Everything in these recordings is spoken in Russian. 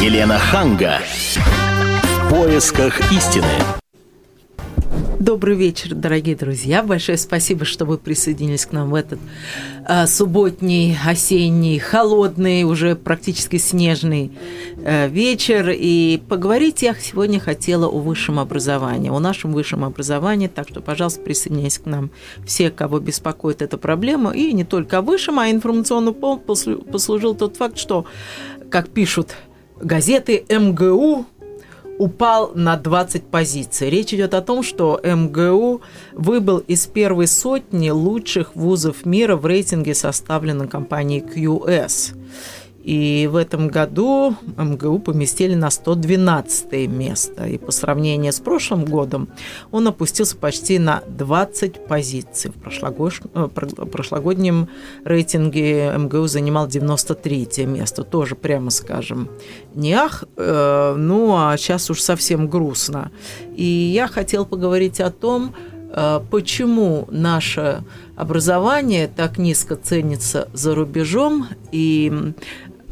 Елена Ханга. В поисках истины. Добрый вечер, дорогие друзья. Большое спасибо, что вы присоединились к нам в этот э, субботний, осенний, холодный, уже практически снежный э, вечер. И поговорить я сегодня хотела о высшем образовании, о нашем высшем образовании. Так что, пожалуйста, присоединяйтесь к нам все, кого беспокоит эта проблема. И не только о высшем, а информационный пол послужил тот факт, что, как пишут газеты, МГУ упал на 20 позиций. Речь идет о том, что МГУ выбыл из первой сотни лучших вузов мира в рейтинге, составленном компанией QS. И в этом году МГУ поместили на 112 место. И по сравнению с прошлым годом он опустился почти на 20 позиций. В э, прошлогоднем рейтинге МГУ занимал 93 место. Тоже, прямо скажем, не ах. Э, ну, а сейчас уж совсем грустно. И я хотел поговорить о том, э, почему наше образование так низко ценится за рубежом и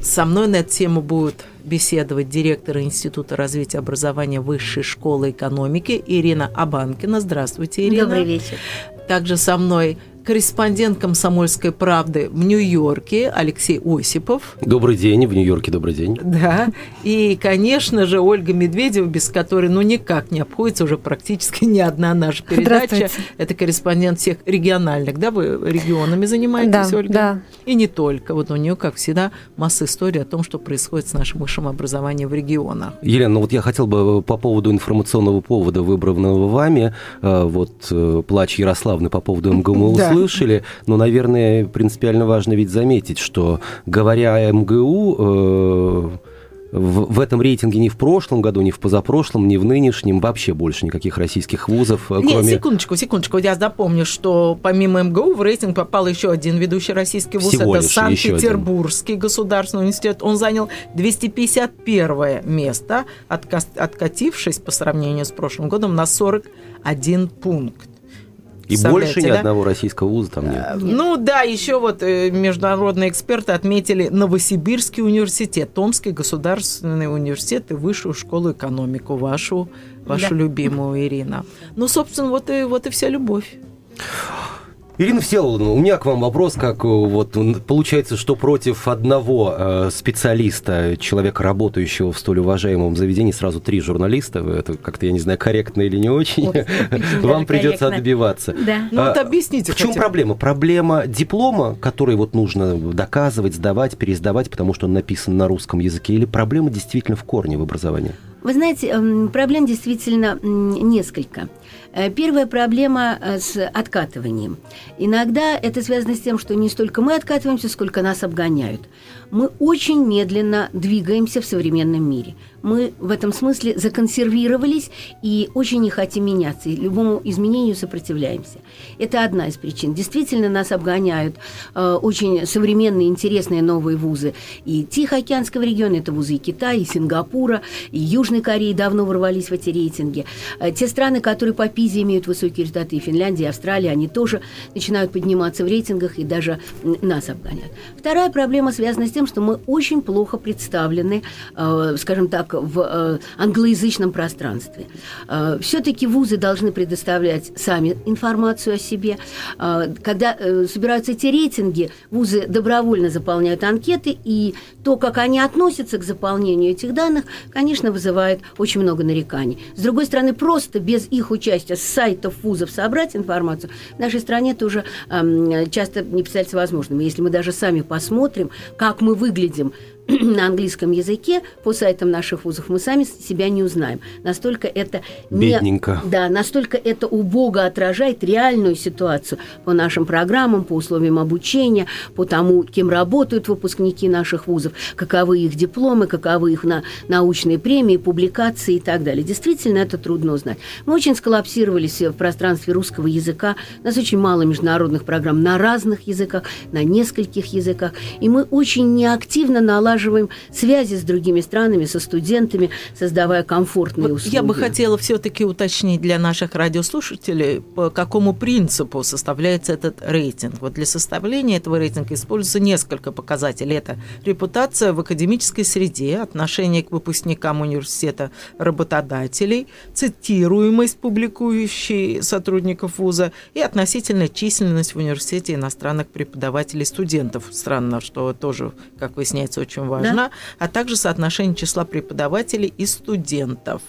со мной на эту тему будет беседовать директор Института развития образования Высшей школы экономики Ирина Абанкина. Здравствуйте, Ирина. Добрый вечер. Также со мной корреспондент «Комсомольской правды» в Нью-Йорке Алексей Осипов. Добрый день, в Нью-Йорке добрый день. Да, и, конечно же, Ольга Медведева, без которой, ну, никак не обходится уже практически ни одна наша передача. Это корреспондент всех региональных, да, вы регионами занимаетесь, да, Ольга? Да, И не только. Вот у нее, как всегда, масса историй о том, что происходит с нашим высшим образованием в регионах. Елена, ну вот я хотел бы по поводу информационного повода, выбранного вами, э, вот э, плач Ярославны по поводу МГУ да слышали, но, наверное, принципиально важно ведь заметить, что говоря о МГУ, э, в, в этом рейтинге ни в прошлом году, ни в позапрошлом, ни в нынешнем вообще больше никаких российских вузов, Нет, кроме... секундочку, секундочку. Я запомню, что помимо МГУ в рейтинг попал еще один ведущий российский вуз. Всего Это Санкт-Петербургский государственный университет. Он занял 251 место, откатившись по сравнению с прошлым годом на 41 пункт. И больше ни да? одного российского вуза там нет. нет. Ну да, еще вот э, международные эксперты отметили Новосибирский университет, Томский государственный университет и Высшую школу экономику, вашу, вашу да. любимую Ирина. Ну, собственно, вот и, вот и вся любовь. Ирина Всеволодовна, у меня к вам вопрос, как э, вот получается, что против одного э, специалиста, человека, работающего в столь уважаемом заведении, сразу три журналиста, это как-то, я не знаю, корректно или не очень, очень вам придется отбиваться. Да. Ну вот объясните. В чем проблема? Проблема диплома, который вот нужно доказывать, сдавать, пересдавать, потому что он написан на русском языке, или проблема действительно в корне в образовании? Вы знаете, эм, проблем действительно несколько. Э, первая проблема э, с откатыванием. Иногда это связано с тем, что не столько мы откатываемся, сколько нас обгоняют. Мы очень медленно двигаемся в современном мире мы в этом смысле законсервировались и очень не хотим меняться, и любому изменению сопротивляемся. Это одна из причин. Действительно, нас обгоняют э, очень современные, интересные новые вузы и Тихоокеанского региона, это вузы и Китая, и Сингапура, и Южной Кореи давно ворвались в эти рейтинги. Э, те страны, которые по ПИЗе имеют высокие результаты, и Финляндия, и Австралия, они тоже начинают подниматься в рейтингах и даже нас обгоняют. Вторая проблема связана с тем, что мы очень плохо представлены, э, скажем так, в э, англоязычном пространстве. Э, все-таки вузы должны предоставлять сами информацию о себе. Э, когда собираются эти рейтинги, вузы добровольно заполняют анкеты, и то, как они относятся к заполнению этих данных, конечно, вызывает очень много нареканий. С другой стороны, просто без их участия с сайтов вузов собрать информацию в нашей стране тоже э, часто не представляется возможным. Если мы даже сами посмотрим, как мы выглядим на английском языке по сайтам наших вузов мы сами себя не узнаем. Настолько это не, Бедненько. Да, настолько это убого отражает реальную ситуацию по нашим программам, по условиям обучения, по тому, кем работают выпускники наших вузов, каковы их дипломы, каковы их на, научные премии, публикации и так далее. Действительно, это трудно узнать. Мы очень сколлапсировались в пространстве русского языка. У нас очень мало международных программ на разных языках, на нескольких языках. И мы очень неактивно налаживаем налаживаем связи с другими странами, со студентами, создавая комфортные вот условия. Я бы хотела все-таки уточнить для наших радиослушателей, по какому принципу составляется этот рейтинг. Вот для составления этого рейтинга используется несколько показателей. Это репутация в академической среде, отношение к выпускникам университета работодателей, цитируемость публикующей сотрудников вуза и относительная численность в университете иностранных преподавателей студентов. Странно, что тоже, как выясняется, очень важно. Да? А также соотношение числа преподавателей и студентов.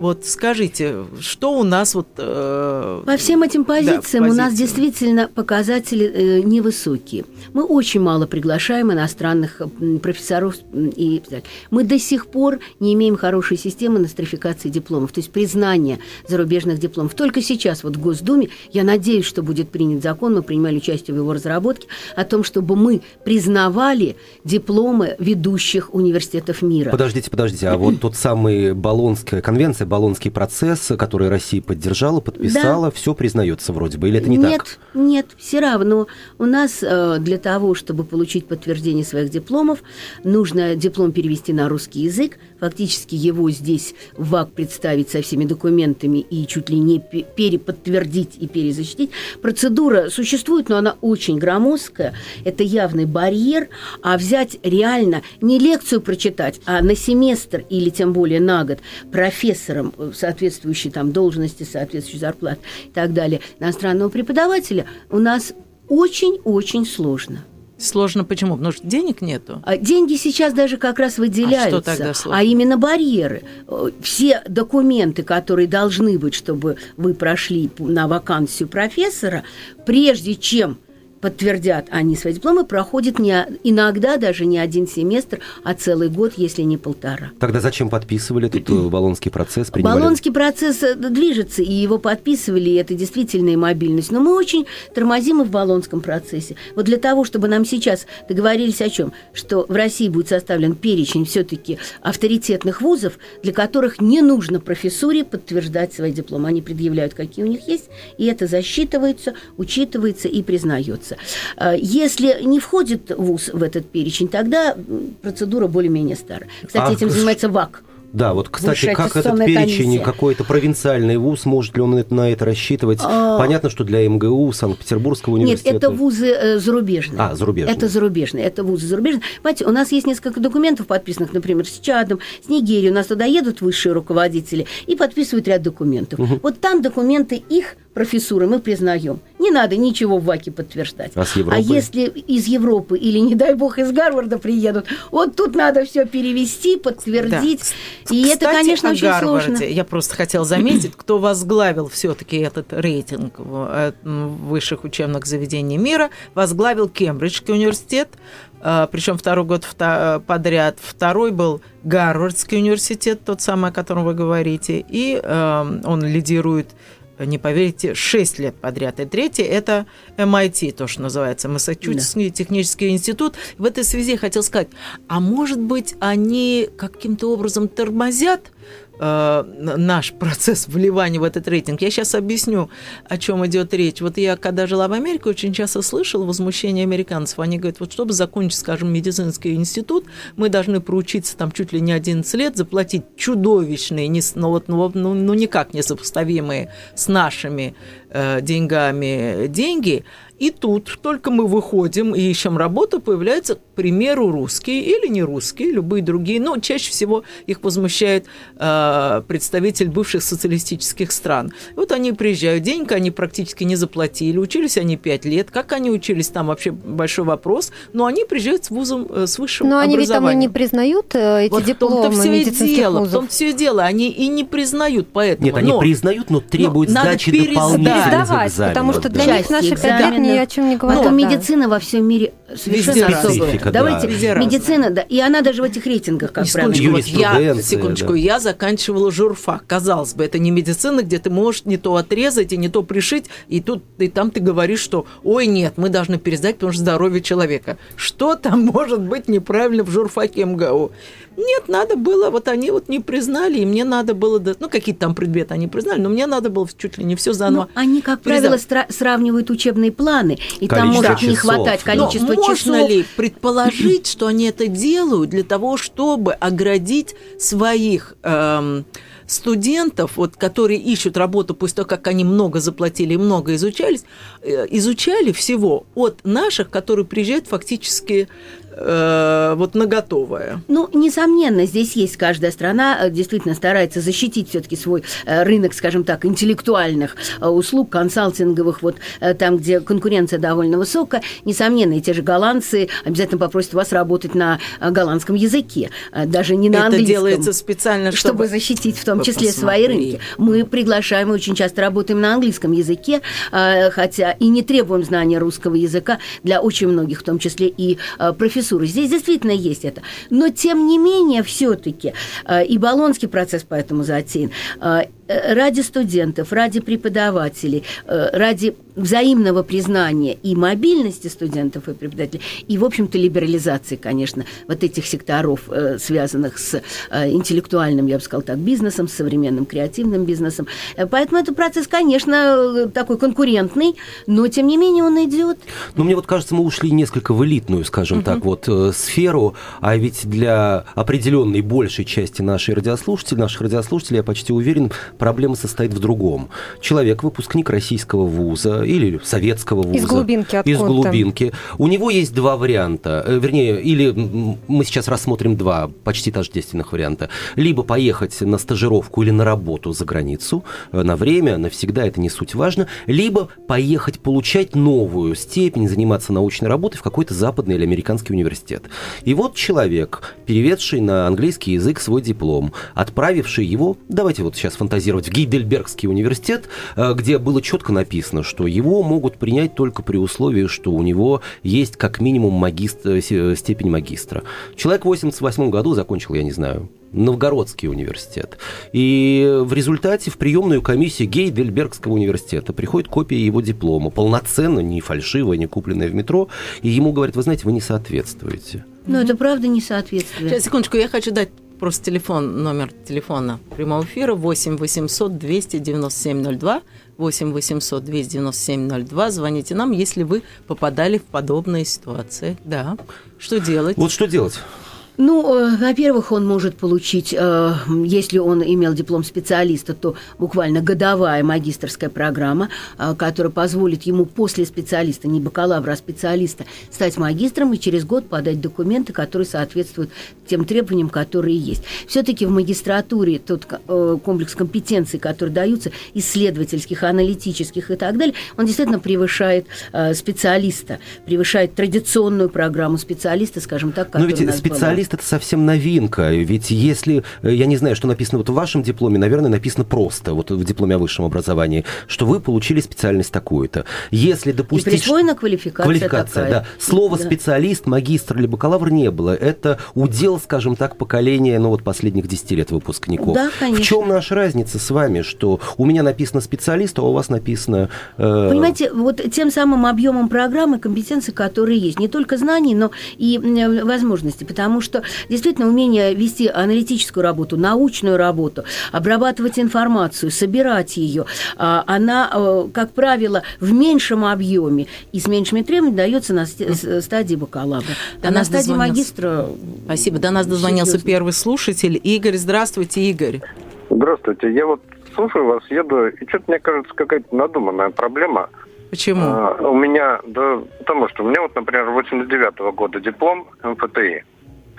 Вот скажите, что у нас вот... Э, По всем этим позициям да, у нас действительно показатели э, невысокие. Мы очень мало приглашаем иностранных профессоров и Мы до сих пор не имеем хорошей системы нострификации дипломов, то есть признания зарубежных дипломов. Только сейчас вот в Госдуме, я надеюсь, что будет принят закон, мы принимали участие в его разработке, о том, чтобы мы признавали дипломы ведущих университетов мира. Подождите, подождите, а вот тот самый Болонская конвенция, Болонский процесс, который Россия поддержала, подписала, да. все признается вроде бы, или это не нет, так? Нет, нет, все равно. У нас э, для того, чтобы получить подтверждение своих дипломов, нужно диплом перевести на русский язык, фактически его здесь в ВАК представить со всеми документами и чуть ли не переподтвердить и перезащитить. Процедура существует, но она очень громоздкая, это явный барьер, а взять реально не лекцию прочитать, а на семестр или тем более на год профессора менеджером э, соответствующей там должности, соответствующей зарплат и так далее, иностранного преподавателя, у нас очень-очень сложно. Сложно почему? Потому что денег нету. А деньги сейчас даже как раз выделяются. А, что тогда сложно? а именно барьеры. Э, все документы, которые должны быть, чтобы вы прошли на вакансию профессора, прежде чем подтвердят они свои дипломы, проходит не, иногда даже не один семестр, а целый год, если не полтора. Тогда зачем подписывали этот э, Болонский процесс? Принимали... Болонский процесс э, движется, и его подписывали, и это действительно и мобильность. Но мы очень тормозим и в Болонском процессе. Вот для того, чтобы нам сейчас договорились о чем? Что в России будет составлен перечень все-таки авторитетных вузов, для которых не нужно профессуре подтверждать свои дипломы. Они предъявляют, какие у них есть, и это засчитывается, учитывается и признается вуза. Э, если не входит вуз в этот перечень, тогда процедура более-менее старая. Кстати, а, этим занимается ВАК. Да, вот, кстати, как этот перечень, какой-то провинциальный вуз, может ли он на это рассчитывать? А... Понятно, что для МГУ, Санкт-Петербургского университета... Нет, это вузы э, зарубежные. А, зарубежные. Это зарубежные, это вузы зарубежные. Понимаете, у нас есть несколько документов подписанных, например, с Чадом, с Нигерией. У нас туда едут высшие руководители и подписывают ряд документов. Угу. Вот там документы их профессуры мы признаем. Не надо ничего в ВАКе подтверждать. А, а если из Европы или, не дай бог, из Гарварда приедут, вот тут надо все перевести, подтвердить. Да. И Кстати, это, конечно, очень Гарварде. сложно. Я просто хотела заметить, кто возглавил все-таки этот рейтинг э, высших учебных заведений мира, возглавил Кембриджский университет, э, причем второй год подряд. Второй был Гарвардский университет, тот самый, о котором вы говорите, и э, он лидирует не поверите, 6 лет подряд. И третье – это MIT, то, что называется, Массачусетский да. технический институт. В этой связи я хотел сказать, а может быть, они каким-то образом тормозят Э, наш процесс вливания в этот рейтинг. Я сейчас объясню, о чем идет речь. Вот я, когда жила в Америке, очень часто слышала возмущение американцев. Они говорят, вот чтобы закончить, скажем, медицинский институт, мы должны проучиться там чуть ли не 11 лет, заплатить чудовищные, не, ну, вот, ну, ну, ну никак не сопоставимые с нашими э, деньгами деньги, и тут только мы выходим и ищем работу, появляются, к примеру, русские или не русские, любые другие. Но чаще всего их возмущает э, представитель бывших социалистических стран. И вот они приезжают, денег они практически не заплатили, учились они пять лет. Как они учились, там вообще большой вопрос. Но они приезжают с вузом, э, с высшим Но они ведь там и не признают э, эти вот дипломы в том-то все и дело, вузов. В том все дело. Они и не признают, поэтому. Нет, они но, признают, но требуют но сдачи дополнительных экзаменов. Потому что для них наши пять ни о чем не говорят. Потом медицина во всем мире совершенно особая. Давайте, медицина, да, и она даже в этих рейтингах, как я, секундочку, я заканчивала журфак. Казалось бы, это не медицина, где ты можешь не то отрезать и не то пришить, и тут и там ты говоришь, что ой, нет, мы должны пересдать, потому что здоровье человека. Что там может быть неправильно в журфаке МГУ? Нет, надо было, вот они вот не признали, и мне надо было, ну, какие-то там предметы они признали, но мне надо было чуть ли не все заново но они как правило, стра- сравнивают учебные планы, и количество там может не хватать количества Но часов. можно ли предположить, что они это делают для того, чтобы оградить своих эм, студентов, вот, которые ищут работу после того, как они много заплатили и много изучались, э, изучали всего от наших, которые приезжают фактически э, вот на готовое. Ну, несомненно, здесь есть каждая страна э, действительно старается защитить все-таки свой э, рынок, скажем так, интеллектуальных услуг, консалтинговых, вот там, где конкуренция довольно высокая. Несомненно, и те же голландцы обязательно попросят вас работать на голландском языке, даже не на Это английском. делается специально, чтобы, чтобы защитить в том числе посмотри. свои рынки. Мы приглашаем, мы очень часто работаем на английском языке, хотя и не требуем знания русского языка для очень многих, в том числе и профессоров профессуры. Здесь действительно есть это. Но, тем не менее, все-таки э, и Болонский процесс поэтому затеян. Э, ради студентов, ради преподавателей, э, ради взаимного признания и мобильности студентов и преподавателей, и, в общем-то, либерализации, конечно, вот этих секторов, э, связанных с интеллектуальным, я бы сказала так, бизнесом, с современным креативным бизнесом. Поэтому этот процесс, конечно, такой конкурентный, но, тем не менее, он идет. Но мне вот кажется, мы ушли несколько в элитную, скажем угу. так, вот сферу, а ведь для определенной большей части нашей радиослушателей, наших радиослушателей, я почти уверен, Проблема состоит в другом. Человек, выпускник российского вуза или советского вуза. Из глубинки откуда Из глубинки. У него есть два варианта. Э, вернее, или мы сейчас рассмотрим два почти тождественных варианта. Либо поехать на стажировку или на работу за границу э, на время, навсегда, это не суть важно. Либо поехать получать новую степень, заниматься научной работой в какой-то западный или американский университет. И вот человек, переведший на английский язык свой диплом, отправивший его, давайте вот сейчас фантазируем, фантазировать, в Гейдельбергский университет, э, где было четко написано, что его могут принять только при условии, что у него есть как минимум магистр, э, степень магистра. Человек в 88 году закончил, я не знаю, Новгородский университет. И в результате в приемную комиссию Гейдельбергского университета приходит копия его диплома, полноценно, не фальшивая, не купленная в метро, и ему говорят, вы знаете, вы не соответствуете. Но это правда не соответствует. Сейчас, секундочку, я хочу дать просто телефон, номер телефона прямого эфира 8 800 297 02, 8 800 297 02. Звоните нам, если вы попадали в подобные ситуации. Да. Что делать? Вот что делать? Ну, э, во-первых, он может получить, э, если он имел диплом специалиста, то буквально годовая магистрская программа, э, которая позволит ему после специалиста, не бакалавра, а специалиста, стать магистром и через год подать документы, которые соответствуют тем требованиям, которые есть. Все-таки в магистратуре тот комплекс компетенций, которые даются, исследовательских, аналитических и так далее, он действительно превышает специалиста, превышает традиционную программу специалиста, скажем так, которая Но ведь специалист это совсем новинка. Ведь если, э, я не знаю, что написано вот в вашем дипломе, наверное, написано просто, вот в дипломе о высшем образовании, что вы получили специальность такую-то. Если допустить... И присвоена квалификация Квалификация, такая. да. Слова да. специалист, магистр или бакалавр не было. Это удел, скажем так, поколения, ну вот последних 10 лет выпускников. Да, конечно. В чем наша разница с вами, что у меня написано специалист, а у вас написано... Э... Понимаете, вот тем самым объемом программы компетенции, которые есть, не только знаний, но и возможности, потому что действительно умение вести аналитическую работу, научную работу, обрабатывать информацию, собирать ее, а, она, э, как правило, в меньшем объеме и с меньшими требованиями дается на стадии бакалавра. До а на стадии магистра... Спасибо. До нас дозвонился серьезно. первый слушатель. Игорь, здравствуйте, Игорь. Здравствуйте. Я вот слушаю вас, еду, и что-то, мне кажется, какая-то надуманная проблема. Почему? А, у меня, да, потому что у меня вот, например, 89 -го года диплом МФТИ.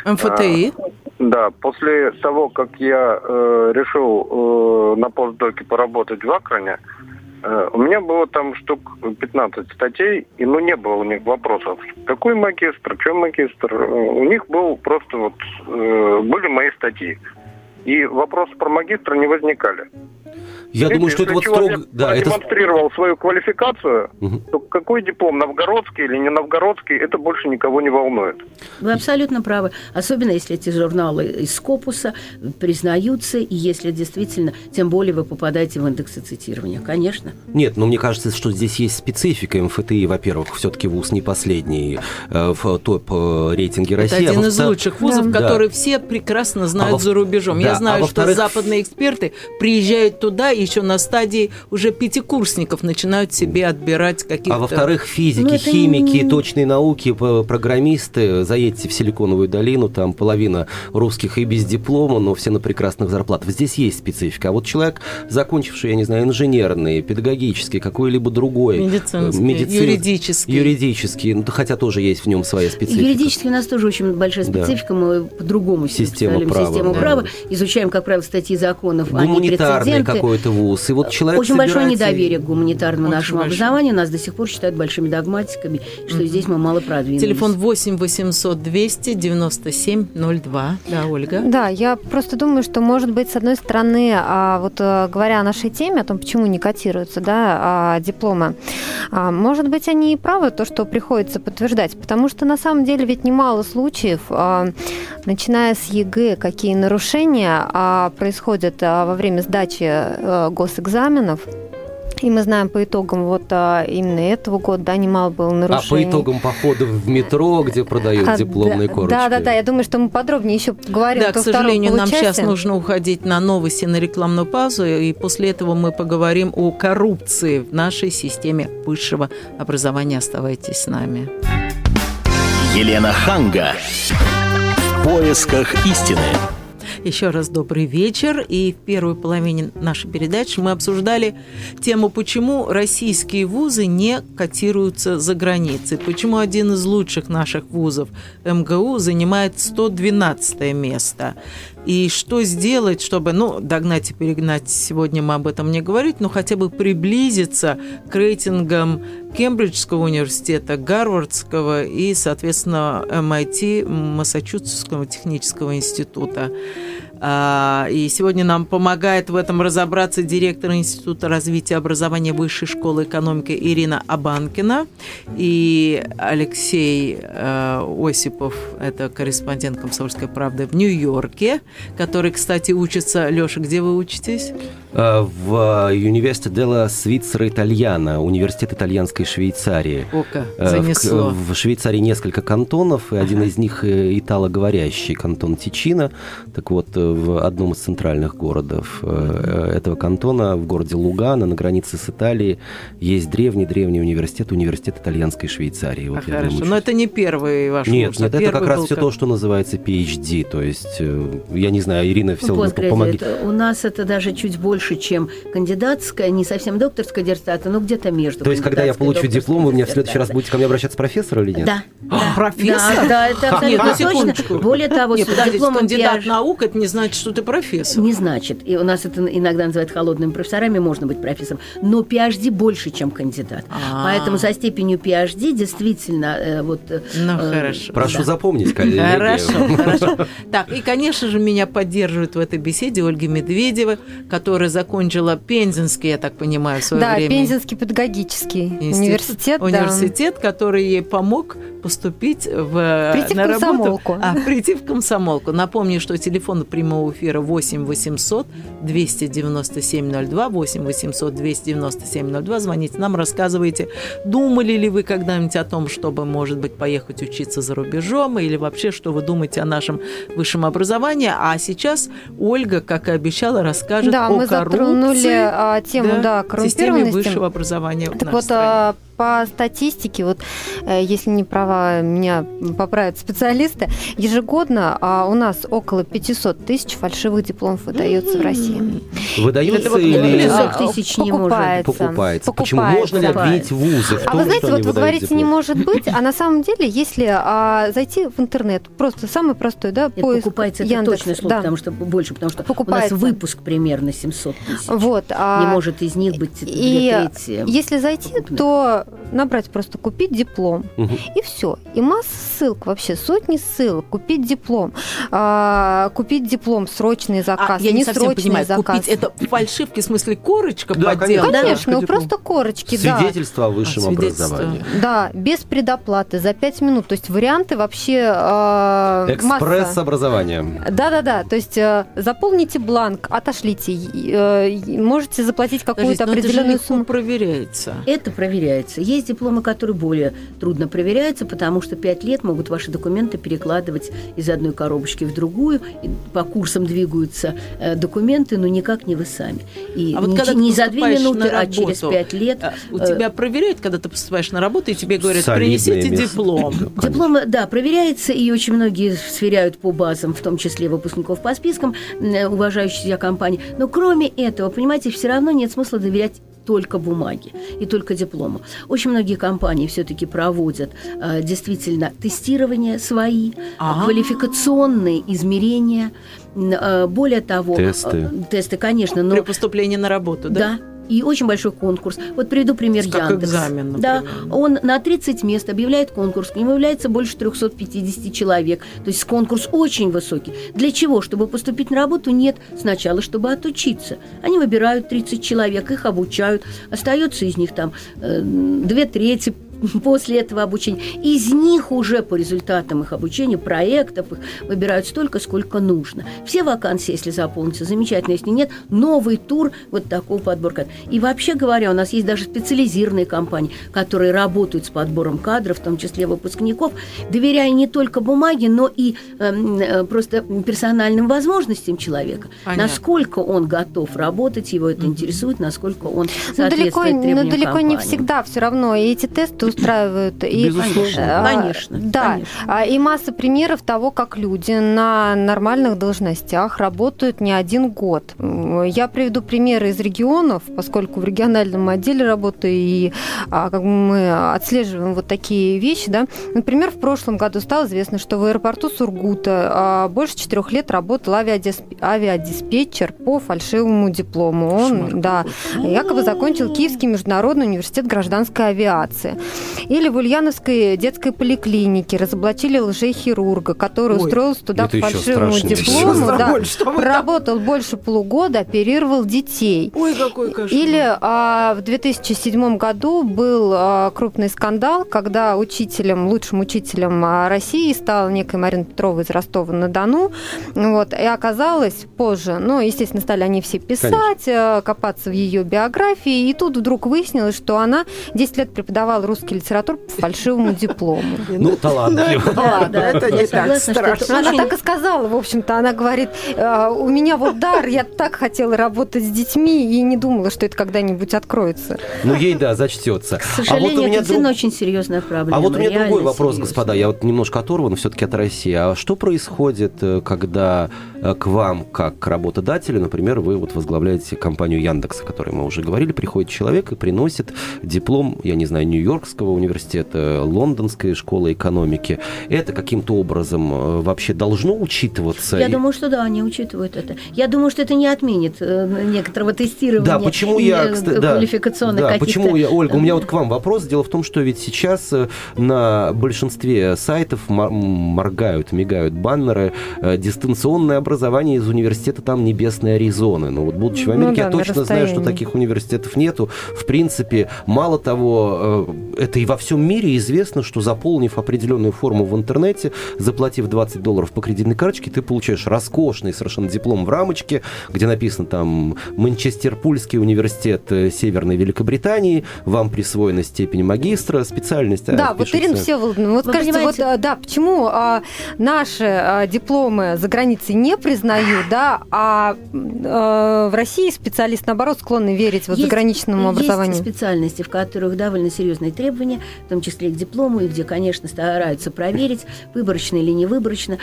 МФТИ? А, да, после того, как я э, решил э, на постдоке поработать в Акроне, э, у меня было там штук 15 статей, и ну не было у них вопросов, какой магистр, что магистр. У них был просто вот, э, были мои статьи. И вопросы про магистра не возникали. Я Видите, думаю, что это вот строго... Да, демонстрировал это... свою квалификацию, угу. то какой диплом, новгородский или не новгородский, это больше никого не волнует. Вы абсолютно правы. Особенно, если эти журналы из Скопуса признаются, и если действительно, тем более вы попадаете в индексы цитирования. Конечно. Нет, но мне кажется, что здесь есть специфика МФТИ, во-первых, все-таки ВУЗ не последний э, в топ-рейтинге России. Это один а из лучших вузов, да. который все прекрасно знают а за рубежом. Да. Я а знаю, а что западные эксперты приезжают туда и еще на стадии уже пятикурсников начинают себе отбирать какие-то... А во-вторых, физики, ну, химики, не... точные науки, программисты, заедьте в Силиконовую долину, там половина русских и без диплома, но все на прекрасных зарплатах. Здесь есть специфика. А вот человек, закончивший, я не знаю, инженерный, педагогический, какой-либо другой... Медицинский, медицин... юридический. Юридический, ну, хотя тоже есть в нем своя специфика. Юридически у нас тоже очень большая специфика, да. мы по-другому систему права, систему да. права, изучаем, как правило, статьи законов, Гуманитарный какой-то вуз. И вот человек Очень большое недоверие к гуманитарному очень нашему большое. образованию. Нас до сих пор считают большими догматиками, что mm-hmm. здесь мы мало продвинулись. Телефон 8 800 200 97 02. Да, Ольга? Да, я просто думаю, что, может быть, с одной стороны, а, вот э, говоря о нашей теме, о том, почему не котируются да, а, дипломы, а, может быть, они и правы, то, что приходится подтверждать, потому что на самом деле ведь немало случаев, начиная с ЕГЭ, какие нарушения происходят во время сдачи э, госэкзаменов, и мы знаем по итогам вот а, именно этого года, да, немало было нарушений. А по итогам похода в метро, где продают а, дипломные да, корочки? Да, да, да, я думаю, что мы подробнее еще поговорим. Да, к сожалению, нам сейчас нужно уходить на новости, на рекламную паузу, и после этого мы поговорим о коррупции в нашей системе высшего образования. Оставайтесь с нами. Елена Ханга. В поисках истины. Еще раз добрый вечер. И в первой половине нашей передачи мы обсуждали тему, почему российские вузы не котируются за границей. Почему один из лучших наших вузов, МГУ, занимает 112 место. И что сделать, чтобы, ну, догнать и перегнать, сегодня мы об этом не говорить, но хотя бы приблизиться к рейтингам Кембриджского университета, Гарвардского и, соответственно, MIT, Массачусетского технического института. А, и сегодня нам помогает в этом разобраться директор Института развития образования Высшей школы экономики Ирина Абанкина и Алексей э, Осипов, это корреспондент «Комсомольской правды» в Нью-Йорке, который, кстати, учится. Леша, где вы учитесь? Э, в Университет Делла Свицера Итальяна, университет итальянской Швейцарии. Ока, э, занесло. В, в Швейцарии несколько кантонов, и ага. один из них э, италоговорящий кантон Тичино. Так вот, в одном из центральных городов этого кантона, в городе Лугана, на границе с Италией, есть древний-древний университет, университет итальянской Швейцарии. Вот а хорошо, но это не первый ваш Нет, курс, нет, это как раз все то, что называется PhD, то есть, я не знаю, Ирина, все, помоги. У нас это даже чуть больше больше, чем кандидатская, не совсем докторская диссертация, но где-то между. То есть, когда я получу диплом, вы мне в следующий раз будете ко мне обращаться профессор или нет? Да. да. Профессор? Да, да это абсолютно точно. Более того, нет, с дипломом кандидат PhD... наук, это не значит, что ты профессор. Не значит. И у нас это иногда называют холодными профессорами, можно быть профессором. Но PhD больше, чем кандидат. А-а-а. Поэтому со степенью PhD действительно э, вот... Э, ну, э, хорошо. Прошу да. запомнить, коллеги. Хорошо, хорошо. Так, и, конечно же, меня поддерживает в этой беседе Ольга Медведева, которая закончила Пензенский, я так понимаю, в свое да, время. Да, Пензенский педагогический Институт, университет. Университет, да. который ей помог поступить в, прийти на в комсомолку. работу. А, прийти в комсомолку. Напомню, что телефон прямого эфира 8 800 297 02, 8 800 297 02. Звоните нам, рассказывайте, думали ли вы когда-нибудь о том, чтобы, может быть, поехать учиться за рубежом, или вообще, что вы думаете о нашем высшем образовании. А сейчас Ольга, как и обещала, расскажет да, о мы. Затронули а, тему да, да, системе высшего образования так вот, стране. По статистике, вот э, если не права, меня поправят специалисты, ежегодно а, у нас около 500 тысяч фальшивых дипломов выдается в России. Выдаются Это или тысяч не покупается. покупается? Почему можно ли обвинить вузы в том, А вы знаете, вот вы говорите, диплом? не может быть, а на самом деле, если а, зайти в интернет, просто самый простой, да, Нет, поиск покупается Яндекс, это точное слово, да. потому что больше, потому что покупается. у нас выпуск примерно 700 тысяч. Вот, а, не может из них быть и если зайти, покупных. то набрать просто купить диплом угу. и все. И масса ссылок вообще, сотни ссылок. Купить диплом, а, купить диплом, срочный заказ, а, я не, не срочный понимаю, заказ. Купить это фальшивки, в смысле корочка да, подделка? Конечно, ну просто корочки, Свидетельство да. о высшем а, образовании. Да, без предоплаты, за 5 минут. То есть варианты вообще э, Экспресс-образование. Да-да-да, то есть э, заполните бланк, отошлите, э, можете заплатить какую-то определенную это же сумму. проверяется. Это проверяется. Проверяются. Есть дипломы, которые более трудно проверяются, потому что пять лет могут ваши документы перекладывать из одной коробочки в другую, и по курсам двигаются э, документы, но никак не вы сами. И а вот не, когда не за две минуты, а через пять лет. А, у э, тебя проверяют, когда ты поступаешь на работу, и тебе говорят, принесите диплом. Диплом, да, проверяется, и очень многие сверяют по базам, в том числе выпускников по спискам, уважающих себя компаний. Но кроме этого, понимаете, все равно нет смысла доверять только бумаге и только диплому. Очень многие компании все-таки проводят э, действительно тестирования свои, А-а-а. квалификационные измерения. Э, более того, тесты. Э, тесты, конечно, но при поступлении на работу, да? Да, и очень большой конкурс. Вот приведу пример как Яндекс. экзамен, например. Да, он на 30 мест объявляет конкурс, к нему является больше 350 человек. То есть конкурс очень высокий. Для чего? Чтобы поступить на работу? Нет. Сначала, чтобы отучиться. Они выбирают 30 человек, их обучают. Остается из них там э, две трети после этого обучения. Из них уже по результатам их обучения, проектов их выбирают столько, сколько нужно. Все вакансии, если заполнятся, замечательно. Если нет, новый тур вот такого подбора И вообще говоря, у нас есть даже специализированные компании, которые работают с подбором кадров, в том числе выпускников, доверяя не только бумаге, но и эм, э, просто персональным возможностям человека. Понятно. Насколько он готов работать, его это интересует, насколько он соответствует но далеко, требованиям Но далеко компании. не всегда все равно. И эти тесты устраивают. И, Безусловно. Конечно. Да. Конечно. И масса примеров того, как люди на нормальных должностях работают не один год. Я приведу примеры из регионов, поскольку в региональном отделе работаю, и а, как мы отслеживаем вот такие вещи. Да? Например, в прошлом году стало известно, что в аэропорту Сургута а, больше четырех лет работал авиадиспетчер по фальшивому диплому. Он, да, якобы закончил Киевский международный университет гражданской авиации. Или в Ульяновской детской поликлинике разоблачили лжехирурга, который Ой, устроился туда по фальшивому диплому, да, проработал больше полугода, оперировал детей. Ой, какой кошмар. Или а, в 2007 году был а, крупный скандал, когда учителем, лучшим учителем а, России стала некая Марина Петрова из Ростова-на-Дону. Вот, и оказалось позже, ну, естественно, стали они все писать, Конечно. А, копаться в ее биографии, и тут вдруг выяснилось, что она 10 лет преподавала русский литературу по фальшивому диплому. Ну, талантливо. Ладно, это не так страшно. Она так и сказала, в общем-то. Она говорит, «Э, у меня вот дар, я так хотела работать с детьми и не думала, что это когда-нибудь откроется. Ну, ей, да, зачтется. К сожалению, это действительно очень серьезная проблема. А вот у меня другой вопрос, господа. Я вот немножко оторван все-таки от России. А что происходит, э, когда э, к вам, как к работодателю, например, вы вот возглавляете компанию Яндекс, о которой мы уже говорили, приходит человек и приносит диплом, я не знаю, Нью-Йоркского университета, Лондонской школы экономики. Это каким-то образом э, вообще должно учитываться? Я и... думаю, что да, они учитывают это. Я думаю, что это не отменит э, некоторого тестирования да, почему я, э, кстати, квалификационных да, почему я, Ольга, у меня вот к вам вопрос. Дело в том, что ведь сейчас на большинстве сайтов моргают, мигают баннеры дистанционное образование из университета там Небесной Аризоны. Но вот будучи в ну Америке, ну, да, я точно знаю, что таких университетов нету. В принципе, мало того, это и во всем мире известно, что заполнив определенную форму в интернете, заплатив 20 долларов по кредитной карточке, ты получаешь роскошный совершенно диплом в рамочке, где написано там Манчестер-Пульский университет э, Северной Великобритании, вам присвоена степень магистра, специальность. А, да, вот Ирина Всеволодовна, вот Вы скажите, понимаете... вот, да, почему а, наши а, дипломы за границей не признают, да, а, а в России специалисты, наоборот, склонны верить вот есть, заграничному образованию? Есть специальности, в которых довольно серьезные требования, требования, в том числе и к диплому, и где, конечно, стараются проверить, выборочно или не выборочно.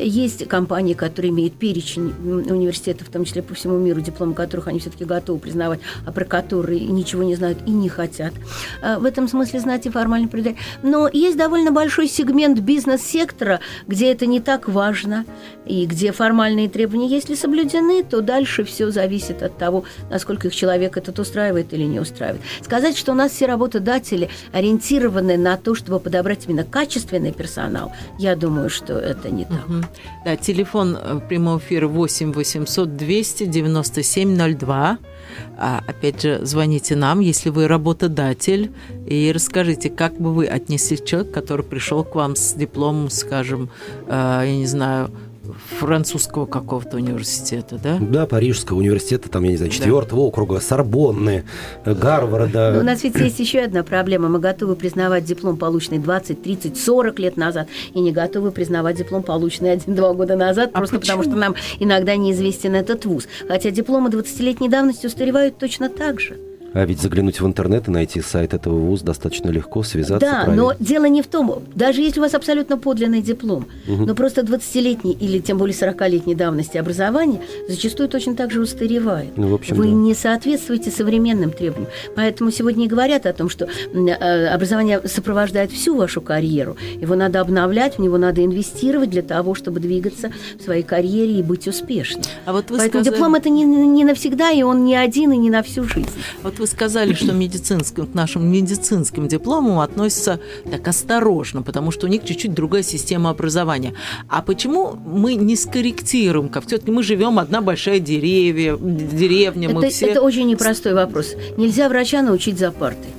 Есть компании, которые имеют перечень университетов, в том числе по всему миру, дипломы которых они все-таки готовы признавать, а про которые ничего не знают и не хотят. А, в этом смысле знать и формально передать. Но есть довольно большой сегмент бизнес-сектора, где это не так важно, и где формальные требования, если соблюдены, то дальше все зависит от того, насколько их человек этот устраивает или не устраивает. Сказать, что у нас все работодатели ориентированы на то, чтобы подобрать именно качественный персонал, я думаю, что это не так. Угу. Да, телефон э, прямого эфира 8 800 297 02. А, опять же, звоните нам, если вы работодатель, и расскажите, как бы вы отнеслись к человеку, который пришел к вам с дипломом, скажем, э, я не знаю, французского какого-то университета, да? Да, Парижского университета, там, я не знаю, четвертого да. округа, Сорбонны, Гарварда. Но у нас ведь есть еще одна проблема. Мы готовы признавать диплом, полученный 20, 30, 40 лет назад, и не готовы признавать диплом, полученный один-два года назад, а просто почему? потому что нам иногда неизвестен этот вуз. Хотя дипломы 20-летней давности устаревают точно так же. А ведь заглянуть в интернет и найти сайт этого вуза достаточно легко, связаться. Да, правильно. но дело не в том, даже если у вас абсолютно подлинный диплом, угу. но просто 20-летний или тем более 40-летней давности образования зачастую точно так же устаревает. Ну, в общем, Вы да. не соответствуете современным требованиям. Поэтому сегодня и говорят о том, что э, образование сопровождает всю вашу карьеру. Его надо обновлять, в него надо инвестировать для того, чтобы двигаться в своей карьере и быть успешным. А вот вы Поэтому сказали... диплом это не, не навсегда, и он не один, и не на всю жизнь. Вот вы сказали, что медицинским, к нашим медицинским дипломам относятся так осторожно, потому что у них чуть-чуть другая система образования. А почему мы не скорректируем? Как все-таки мы живем одна большая деревья, деревня, мы это, все... Это очень непростой вопрос. Нельзя врача научить за партой.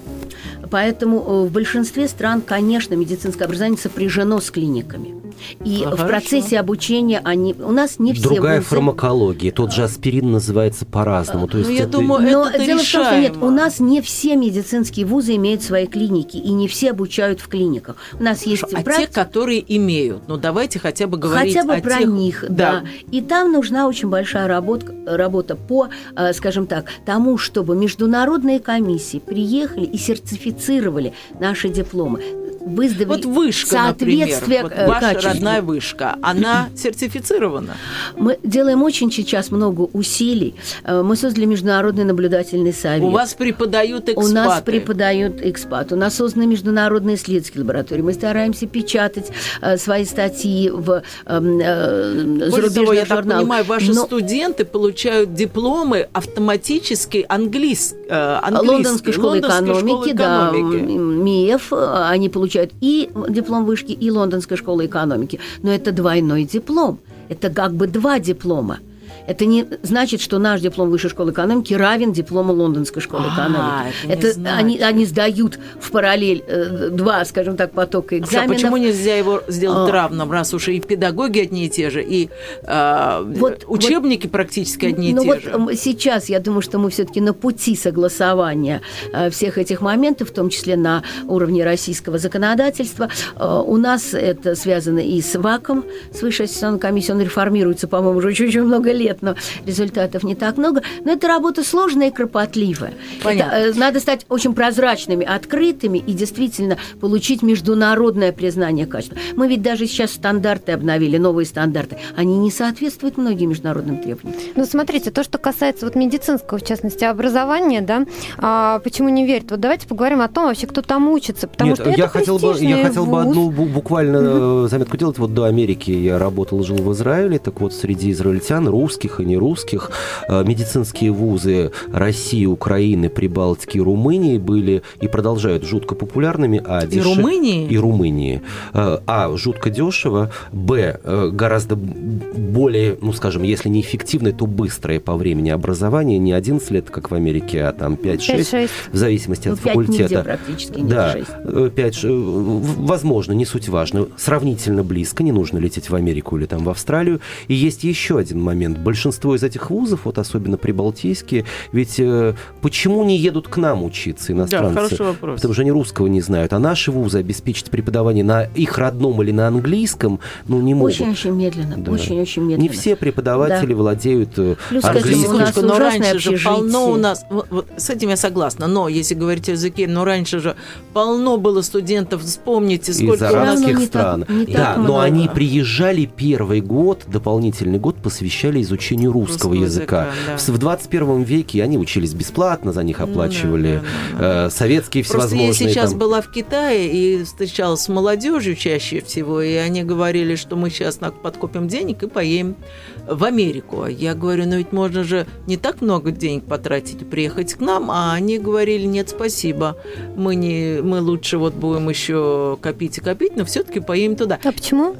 Поэтому э, в большинстве стран, конечно, медицинское образование сопряжено с клиниками. И а в процессе обучения они... У нас не все Другая вузы... фармакология. Тот же аспирин называется по-разному. То есть ну, я это... думаю, Но это дело решаемо. в том, что нет, у нас не все медицинские вузы имеют свои клиники, и не все обучают в клиниках. У нас есть... Хорошо, практи... А те, которые имеют, ну давайте хотя бы говорить Хотя бы о про тех... них, да. да. И там нужна очень большая работа, работа по, э, скажем так, тому, чтобы международные комиссии приехали и сертифицировали наши дипломы выздоровели. Вот вышка, например, вот э, ваша качеству. родная вышка, она сертифицирована? Мы делаем очень сейчас много усилий. Э, мы создали Международный наблюдательный совет. У вас преподают экспаты? У нас преподают экспаты. У нас созданы международные исследовательские лаборатории. Мы стараемся печатать э, свои статьи в эм, э, зарубежных я журналах. так понимаю, ваши Но... студенты получают дипломы автоматически английс, английские. Лондонской школы экономики, школы да, МИЭФ, они получают получают и диплом вышки, и Лондонской школы экономики. Но это двойной диплом. Это как бы два диплома. Это не значит, что наш диплом высшей школы экономики равен диплому Лондонской школы а, экономики. Это, это они, они сдают в параллель э, два, скажем так, потока экзаменов. А почему нельзя его сделать а, равным, раз уж и педагоги одни и те же, и э, вот, учебники вот, практически одни и ну те вот же? Сейчас я думаю, что мы все-таки на пути согласования э, всех этих моментов, в том числе на уровне российского законодательства. Э, у нас это связано и с ВАКом, с Высшей комиссией. Он реформируется, по-моему, уже очень-очень много лет лет, но результатов не так много. Но это работа сложная и кропотливая. Это, э, надо стать очень прозрачными, открытыми и действительно получить международное признание качества. Мы ведь даже сейчас стандарты обновили, новые стандарты. Они не соответствуют многим международным требованиям. Ну, смотрите, то, что касается вот медицинского, в частности, образования, да, а, почему не верят? Вот давайте поговорим о том вообще, кто там учится, потому Нет, что я это хотел бы, я хотел бы одну буквально mm-hmm. заметку делать. Вот до Америки я работал, жил в Израиле, так вот среди израильтян русских русских и нерусских. Э, медицинские вузы России, Украины, Прибалтики и Румынии были и продолжают жутко популярными. А деш... И Румынии? И Румынии. Э, а, жутко дешево. Б, э, гораздо более, ну, скажем, если не эффективное, то быстрое по времени образование. Не 11 лет, как в Америке, а там 5-6, в зависимости ну, от факультета. практически, да, 5, возможно, не суть важно. Сравнительно близко, не нужно лететь в Америку или там в Австралию. И есть еще один момент – большинство из этих вузов, вот особенно прибалтийские, ведь э, почему не едут к нам учиться иностранцы? Да, хороший вопрос. Потому что они русского не знают. А наши вузы обеспечить преподавание на их родном или на английском, ну, не могут. Очень-очень медленно. Да. Очень-очень медленно. Не все преподаватели да. владеют э, Плюс, английским. Конечно, но раньше же полно у нас, вот, вот, с этим я согласна, но если говорить о языке, но раньше же полно было студентов, вспомните, сколько из арабских стран. Не так, не да, так но они приезжали первый год, дополнительный год посвящали изучению изучению русского, русского языка. языка да. В 21 веке они учились бесплатно, за них оплачивали да, да, да, советские всевозможные... Просто я сейчас там... была в Китае и встречалась с молодежью чаще всего, и они говорили, что мы сейчас подкопим денег и поедем в Америку. Я говорю, ну ведь можно же не так много денег потратить и приехать к нам, а они говорили, нет, спасибо, мы, не, мы лучше вот будем еще копить и копить, но все-таки поедем туда. А почему?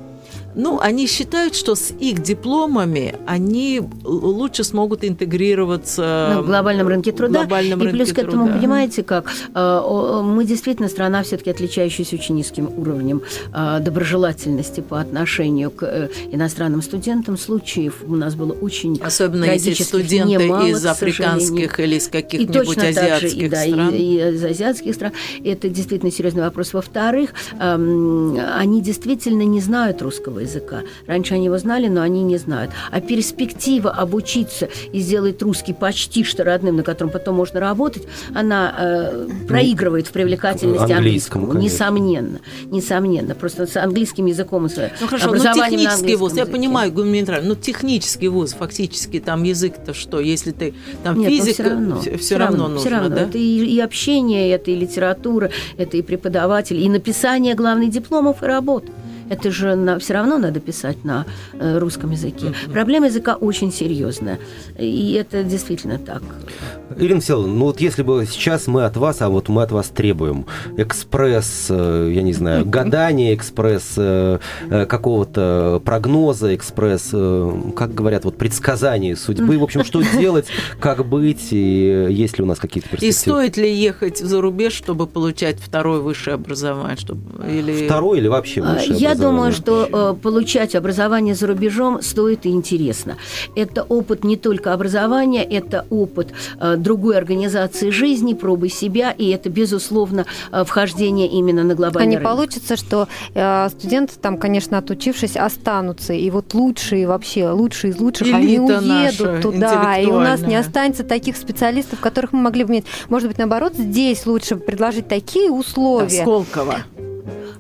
Ну, они считают, что с их дипломами они лучше смогут интегрироваться на глобальном рынке труда. Глобальном и рынке плюс к этому, труда. понимаете, как э, мы действительно страна все-таки отличающаяся очень низким уровнем э, доброжелательности по отношению к э, иностранным студентам. Случаев у нас было очень Особенно если студенты немало, из африканских или из И каких-нибудь так же, и, азиатских да, и- стран. И, из азиатских стран. Это действительно серьезный вопрос. Во-вторых, эм, они действительно не знают русского языка. Раньше они его знали, но они не знают. А перспектива обучиться и сделать русский почти что родным, на котором потом можно работать, она э, проигрывает в привлекательности английскому, английскому. Несомненно. Несомненно. Просто с английским языком и с Ну хорошо, ну образованием на технический вуз, я понимаю, гуманитарный, ну технический вуз, фактически там язык-то что, если ты там Нет, ну, физика, все равно, все, равно, нужно, всё равно. да? Это и, и общение, это и литература, это и преподаватель, и написание главных дипломов и работ. Это же все равно надо писать на э, русском языке. Проблема языка очень серьезная. И это действительно так. Ирина Селовна, ну вот если бы сейчас мы от вас, а вот мы от вас требуем экспресс, э, я не знаю, гадания, экспресс э, э, какого-то прогноза, экспресс, э, как говорят, вот предсказания судьбы, в общем, что делать, как быть, и есть ли у нас какие-то И перспективы? стоит ли ехать за рубеж, чтобы получать второе высшее образование? Чтобы, или... Второй или вообще А, высшее Я думаю, что э, получать образование за рубежом стоит и интересно. Это опыт не только образования, это опыт э, другой организации жизни, пробы себя, и это, безусловно, э, вхождение именно на А глобальный не рынок. получится, что э, студенты там, конечно, отучившись, останутся, и вот лучшие вообще, лучшие из лучших, они Элита уедут наша туда, и у нас не останется таких специалистов, которых мы могли бы иметь. Может быть, наоборот, здесь лучше предложить такие условия, Сколково.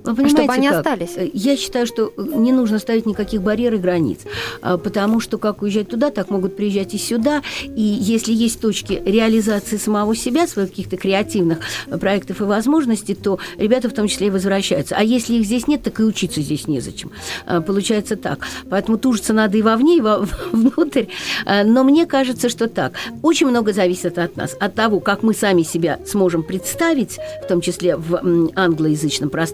Вы понимаете, чтобы они как? остались. Э, Я считаю, что не нужно ставить никаких барьер и границ, а, потому что как уезжать туда, так могут приезжать и сюда. И если есть точки реализации самого себя, своих каких-то креативных э, проектов и возможностей, то ребята в том числе и возвращаются. А если их здесь нет, так и учиться здесь незачем. А, Получается так. Поэтому тужиться надо и вовне, и внутрь. А, Но мне кажется, что так. Очень много зависит от нас, от того, как мы сами себя сможем представить, в том числе в англоязычном пространстве,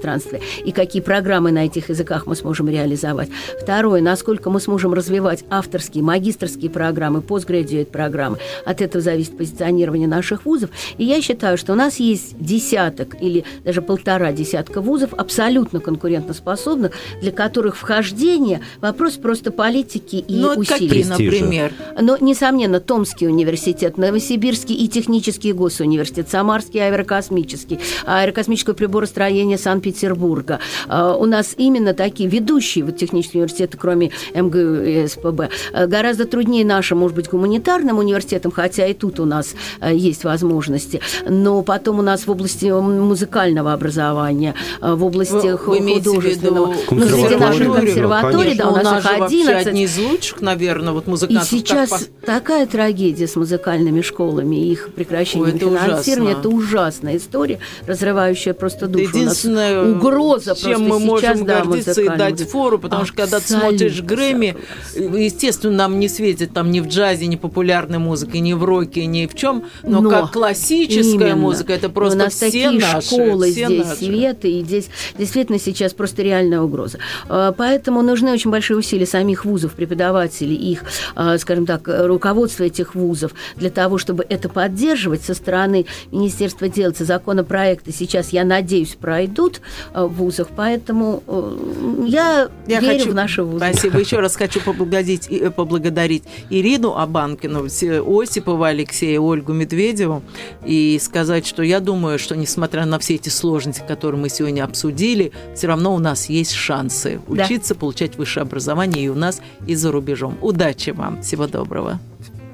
и какие программы на этих языках мы сможем реализовать. Второе, насколько мы сможем развивать авторские, магистрские программы, постградиат программы. От этого зависит позиционирование наших вузов. И я считаю, что у нас есть десяток или даже полтора десятка вузов абсолютно конкурентоспособных, для которых вхождение – вопрос просто политики и ну, вот усилий. какие, например? Но, несомненно, Томский университет, Новосибирский и технический госуниверситет, Самарский аэрокосмический, аэрокосмическое приборостроение Санкт-Петербурга. А, У нас именно такие ведущие вот, технические университеты, кроме МГУ и СПБ. А, Гораздо труднее нашим, может быть, гуманитарным университетам, хотя и тут у нас а, есть возможности. Но потом у нас в области музыкального образования, в области Вы- художественного. виду Ну, среди наших консерваторий, да, у нас же их вообще 11. одни из лучших, наверное, вот И музыкантов. как сейчас по- такая трагедия с музыкальными школами и их прекращением Ой, это финансирования. ужасно. Это ужасная история, разрывающая просто Это душу. У нас единственное, угроза чем мы сейчас, можем да, гордиться и дать фору, потому что когда ты смотришь Грэмми, естественно, нам не светит там ни в джазе, ни популярной музыке, ни в роке, ни в чем, но, Но как классическая Именно. музыка, это просто у нас все такие наши, школы все здесь, наши. светы, и здесь действительно сейчас просто реальная угроза. А, Поэтому нужны очень большие усилия самих вузов, преподавателей, их, а, скажем так, руководства этих вузов, для того, чтобы это поддерживать со стороны Министерства делается законопроекты сейчас, я надеюсь, пройдут вузах, поэтому э, я, Я верю хочу, в наши вузы. Спасибо. Еще раз хочу поблагодарить, и- э, поблагодарить Ирину Абанкину, Осипова Алексея, Ольгу Медведеву и сказать, что я думаю, что несмотря на все эти сложности, которые мы сегодня обсудили, все равно у нас есть шансы Да. учиться, получать высшее образование и у нас, и за рубежом. Удачи вам. Всего доброго.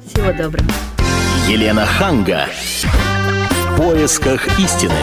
Всего доброго. Елена Ханга. В поисках истины.